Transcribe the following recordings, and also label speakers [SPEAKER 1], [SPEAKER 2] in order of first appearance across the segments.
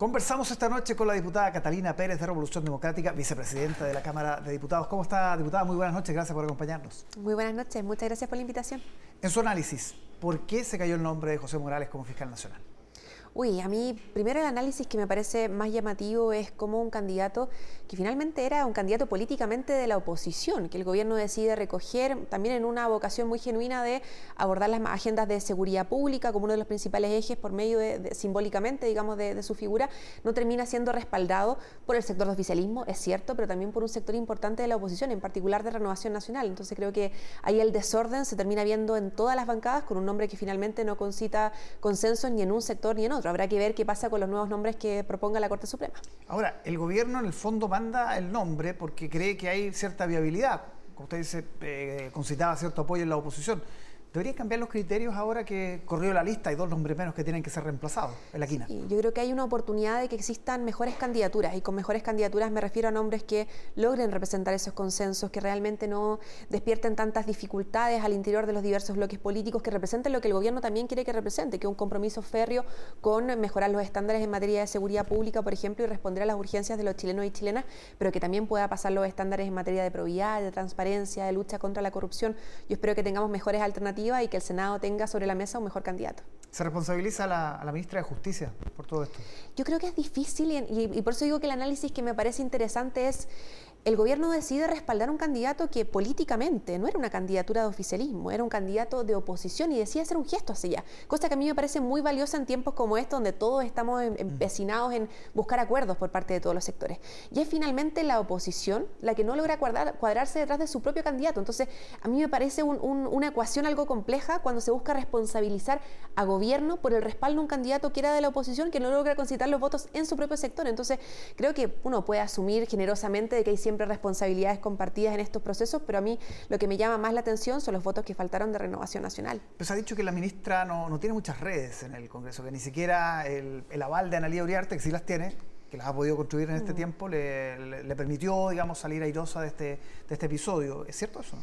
[SPEAKER 1] Conversamos esta noche con la diputada Catalina Pérez de Revolución Democrática, vicepresidenta de la Cámara de Diputados. ¿Cómo está, diputada? Muy buenas noches, gracias por acompañarnos.
[SPEAKER 2] Muy buenas noches, muchas gracias por la invitación.
[SPEAKER 1] En su análisis, ¿por qué se cayó el nombre de José Morales como fiscal nacional?
[SPEAKER 2] Uy, a mí primero el análisis que me parece más llamativo es como un candidato que finalmente era un candidato políticamente de la oposición, que el gobierno decide recoger también en una vocación muy genuina de abordar las agendas de seguridad pública como uno de los principales ejes por medio de, simbólicamente, digamos, de, su figura, no termina siendo respaldado por el sector de oficialismo, es cierto, pero también por un sector importante de la oposición, en particular de Renovación Nacional. Entonces creo que ahí el desorden se termina viendo en todas las bancadas con un nombre que finalmente no concita consenso ni en un sector ni en otro. Habrá que ver qué pasa con los nuevos nombres que proponga la Corte Suprema.
[SPEAKER 1] Ahora, el gobierno en el fondo manda el nombre porque cree que hay cierta viabilidad. Como usted dice, eh, concitaba cierto apoyo en la oposición. ¿Debería cambiar los criterios ahora que corrió la lista? Hay dos nombres menos que tienen que ser reemplazados en la quina.
[SPEAKER 2] yo creo que hay una oportunidad de que existan mejores candidaturas y con mejores candidaturas me refiero a nombres que logren representar esos consensos, que realmente no despierten tantas dificultades al interior de los diversos bloques políticos, que representen lo que el gobierno también quiere que represente, que un compromiso férreo con mejorar los estándares en materia de seguridad pública, por ejemplo, y responder a las urgencias de los chilenos y chilenas, pero que también pueda pasar los estándares en materia de probidad, de transparencia, de lucha contra la corrupción. Yo espero que tengamos mejores alternativas y que el Senado tenga sobre la mesa un mejor candidato.
[SPEAKER 1] ¿Se responsabiliza a la, ministra de Justicia por todo esto?
[SPEAKER 2] Yo creo que es difícil y, por eso digo que el análisis que me parece interesante es el gobierno decide respaldar un candidato que políticamente no era una candidatura de oficialismo, era un candidato de oposición y decide hacer un gesto hacia allá. Cosa que a mí me parece muy valiosa en tiempos como estos, donde todos estamos em, empecinados en buscar acuerdos por parte de todos los sectores. Y es finalmente la oposición la que no logra cuadrarse detrás de su propio candidato. Entonces, a mí me parece una ecuación algo compleja cuando se busca responsabilizar a gobierno por el respaldo de un candidato que era de la oposición que no logra concitar los votos en su propio sector. Entonces, creo que uno puede asumir generosamente de que hay siempre responsabilidades compartidas en estos procesos, pero a mí lo que me llama más la atención son los votos que faltaron de Renovación Nacional.
[SPEAKER 1] Pues se ha dicho que la ministra no, tiene muchas redes en el Congreso, que ni siquiera el, aval de Analía Uriarte, que sí las tiene, que las ha podido construir en este mm. tiempo, le, le, permitió, digamos, salir airosa de este, de este episodio. ¿Es cierto eso?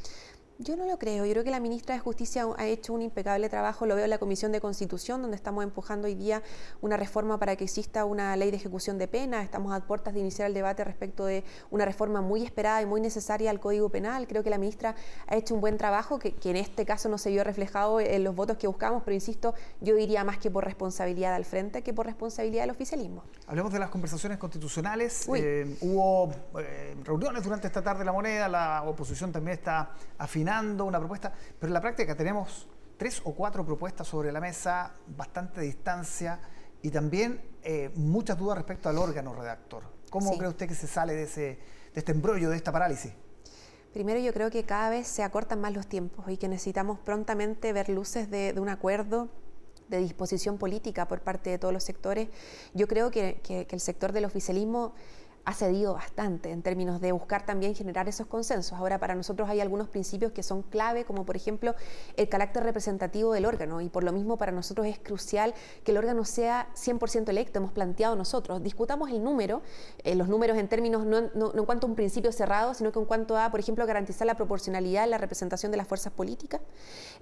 [SPEAKER 2] Yo no lo creo. Yo creo que la ministra de Justicia ha hecho un impecable trabajo. Lo veo en la Comisión de Constitución, donde estamos empujando hoy día una reforma para que exista una ley de ejecución de pena. Estamos a puertas de iniciar el debate respecto de una reforma muy esperada y muy necesaria al Código Penal. Creo que la ministra ha hecho un buen trabajo, que, en este caso no se vio reflejado en los votos que buscamos, pero insisto, yo diría más que por responsabilidad al frente que por responsabilidad del oficialismo.
[SPEAKER 1] Hablemos de las conversaciones constitucionales. Eh, hubo eh, reuniones durante esta tarde de la moneda, la oposición también está una propuesta, pero en la práctica tenemos tres o cuatro propuestas sobre la mesa, bastante distancia y también eh, muchas dudas respecto al órgano redactor. ¿Cómo cree usted que se sale de, ese, de este embrollo, de esta parálisis?
[SPEAKER 2] Primero yo creo que cada vez se acortan más los tiempos y que necesitamos prontamente ver luces de, un acuerdo de disposición política por parte de todos los sectores. Yo creo que, que el sector del oficialismo ha cedido bastante en términos de buscar también generar esos consensos. Ahora, para nosotros hay algunos principios que son clave, como por ejemplo el carácter representativo del órgano, y por lo mismo para nosotros es crucial que el órgano sea 100% electo, hemos planteado nosotros. Discutamos el número, eh, los números en términos no, en cuanto a un principio cerrado, sino que en cuanto a, por ejemplo, garantizar la proporcionalidad en la representación de las fuerzas políticas,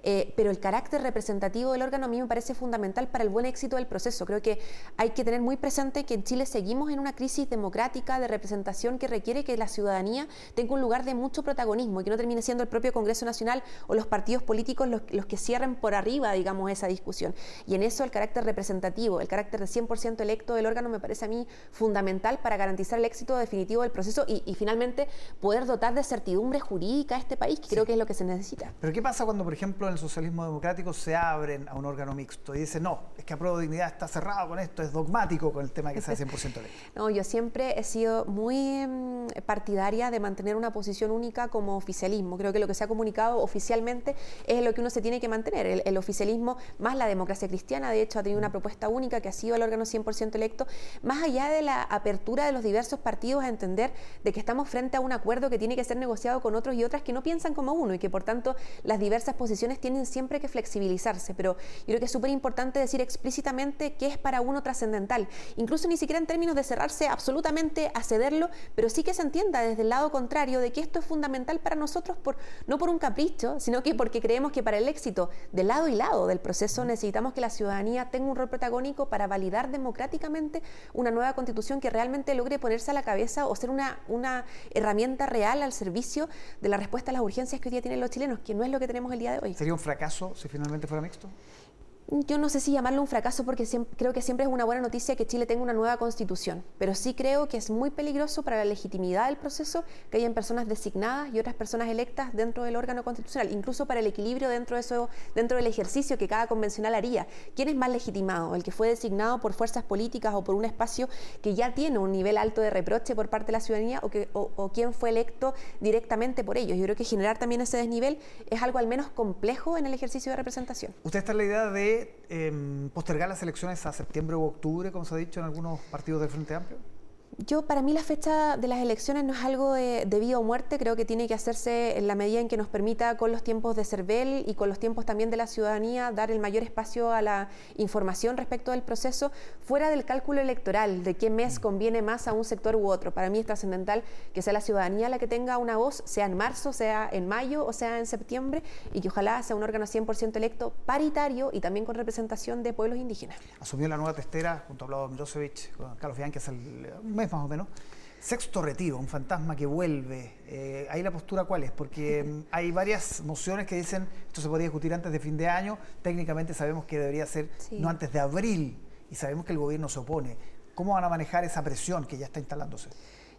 [SPEAKER 2] eh, pero el carácter representativo del órgano a mí me parece fundamental para el buen éxito del proceso. Creo que hay que tener muy presente que en Chile seguimos en una crisis democrática, de representación que requiere que la ciudadanía tenga un lugar de mucho protagonismo y que no termine siendo el propio Congreso Nacional o los partidos políticos los, que cierren por arriba, digamos, esa discusión. Y en eso el carácter representativo, el carácter de 100% electo del órgano me parece a mí fundamental para garantizar el éxito definitivo del proceso y, finalmente poder dotar de certidumbre jurídica a este país, que creo que es lo que se necesita.
[SPEAKER 1] Pero ¿qué pasa cuando, por ejemplo, en el socialismo democrático se abren a un órgano mixto y dicen, no, es que Apruebo Dignidad está cerrado con esto, es dogmático con el tema de que sea 100% electo?
[SPEAKER 2] no, yo siempre he sido muy mm, partidaria de mantener una posición única como oficialismo. Creo que lo que se ha comunicado oficialmente es lo que uno se tiene que mantener. El, oficialismo más la democracia cristiana, de hecho, ha tenido una propuesta única que ha sido el órgano 100% electo, más allá de la apertura de los diversos partidos a entender de que estamos frente a un acuerdo que tiene que ser negociado con otros y otras que no piensan como uno y que por tanto las diversas posiciones tienen siempre que flexibilizarse. Pero yo creo que es súper importante decir explícitamente qué es para uno trascendental, incluso ni siquiera en términos de cerrarse absolutamente a cederlo, pero sí que se entienda desde el lado contrario de que esto es fundamental para nosotros, por, no por un capricho, sino que porque creemos que para el éxito de lado y lado del proceso necesitamos que la ciudadanía tenga un rol protagónico para validar democráticamente una nueva constitución que realmente logre ponerse a la cabeza o ser una, una herramienta real al servicio de la respuesta a las urgencias que hoy día tienen los chilenos, que no es lo que tenemos el día de hoy.
[SPEAKER 1] ¿Sería un fracaso si finalmente fuera mixto?
[SPEAKER 2] Yo no sé si llamarlo un fracaso porque creo que siempre es una buena noticia que Chile tenga una nueva constitución, pero sí creo que es muy peligroso para la legitimidad del proceso que hayan personas designadas y otras personas electas dentro del órgano constitucional, incluso para el equilibrio dentro, de eso, dentro del ejercicio que cada convencional haría. ¿Quién es más legitimado? ¿El que fue designado por fuerzas políticas o por un espacio que ya tiene un nivel alto de reproche por parte de la ciudadanía o, que, o quién fue electo directamente por ellos? Yo creo que generar también ese desnivel es algo al menos complejo en el ejercicio de representación.
[SPEAKER 1] ¿Usted está en la idea de Em, postergar las elecciones a septiembre u octubre, como se ha dicho en algunos partidos del Frente Amplio?
[SPEAKER 2] Yo, para mí la fecha de las elecciones no es algo de, vida o muerte, creo que tiene que hacerse en la medida en que nos permita con los tiempos de CERVEL y con los tiempos también de la ciudadanía dar el mayor espacio a la información respecto del proceso, fuera del cálculo electoral de qué mes conviene más a un sector u otro. Para mí es trascendental que sea la ciudadanía la que tenga una voz, sea en marzo, sea en mayo o sea en septiembre, y que ojalá sea un órgano 100% electo, paritario y también con representación de pueblos indígenas.
[SPEAKER 1] Asumió la nueva testera junto a Vlado Milosevic, con Carlos Fianques, el mes más o menos. Sexto retiro, un fantasma que vuelve. Eh, ahí la postura cuál es, porque mm, hay varias mociones que dicen esto se podría discutir antes de fin de año. Técnicamente sabemos que debería ser no antes de abril y sabemos que el gobierno se opone. ¿Cómo van a manejar esa presión que ya está instalándose?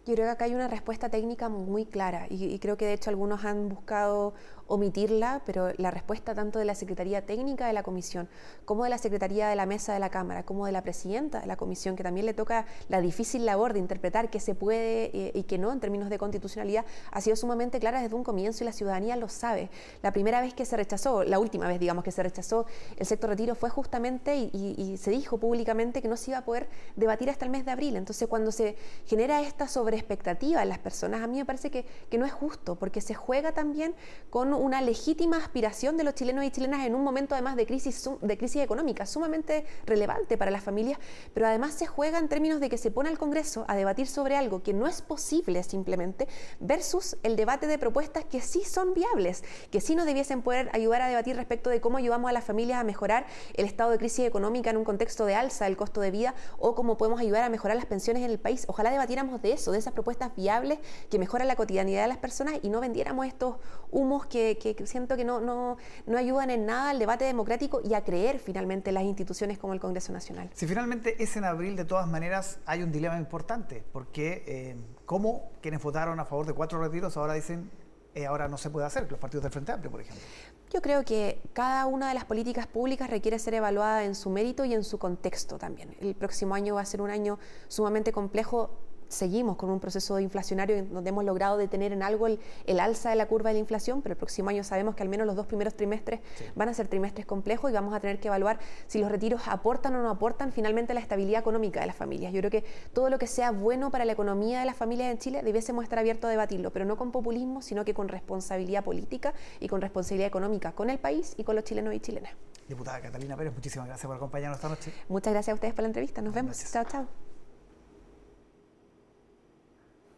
[SPEAKER 2] Yo creo que acá hay una respuesta técnica muy clara y, creo que de hecho algunos han buscado omitirla, pero la respuesta tanto de la Secretaría Técnica de la Comisión como de la Secretaría de la Mesa de la Cámara, como de la Presidenta de la Comisión, que también le toca la difícil labor de interpretar qué se puede eh, y qué no en términos de constitucionalidad, ha sido sumamente clara desde un comienzo y la ciudadanía lo sabe. La primera vez que se rechazó, la última vez, digamos, que se rechazó el sector retiro fue justamente y, y se dijo públicamente que no se iba a poder debatir hasta el mes de abril. Entonces, cuando se genera esta sobreexpectativa en las personas, a mí me parece que, que no es justo, porque se juega también con una legítima aspiración de los chilenos y chilenas en un momento además de crisis, de crisis económica sumamente relevante para las familias, pero además se juega en términos de que se pone al Congreso a debatir sobre algo que no es posible simplemente versus el debate de propuestas que sí son viables, que sí nos debiesen poder ayudar a debatir respecto de cómo ayudamos a las familias a mejorar el estado de crisis económica en un contexto de alza del costo de vida o cómo podemos ayudar a mejorar las pensiones en el país. Ojalá debatiéramos de eso, de esas propuestas viables que mejoran la cotidianidad de las personas y no vendiéramos estos humos que que, siento que no, no, no, ayudan en nada al debate democrático y a creer finalmente en las instituciones como el Congreso Nacional.
[SPEAKER 1] Si finalmente es en abril, de todas maneras, hay un dilema importante, porque eh, ¿cómo quienes votaron a favor de cuatro retiros ahora dicen eh, ahora no se puede hacer, los partidos del Frente Amplio, por ejemplo?
[SPEAKER 2] Yo creo que cada una de las políticas públicas requiere ser evaluada en su mérito y en su contexto también. El próximo año va a ser un año sumamente complejo seguimos con un proceso inflacionario donde hemos logrado detener en algo el, alza de la curva de la inflación, pero el próximo año sabemos que al menos los dos primeros trimestres van a ser trimestres complejos y vamos a tener que evaluar si los retiros aportan o no aportan finalmente la estabilidad económica de las familias. Yo creo que todo lo que sea bueno para la economía de las familias en Chile debiésemos estar abiertos a debatirlo, pero no con populismo, sino que con responsabilidad política y con responsabilidad económica con el país y con los chilenos y chilenas.
[SPEAKER 1] Diputada Catalina Pérez, muchísimas gracias por acompañarnos esta noche.
[SPEAKER 2] Muchas gracias a ustedes por la entrevista. Nos vemos. Chao, chao.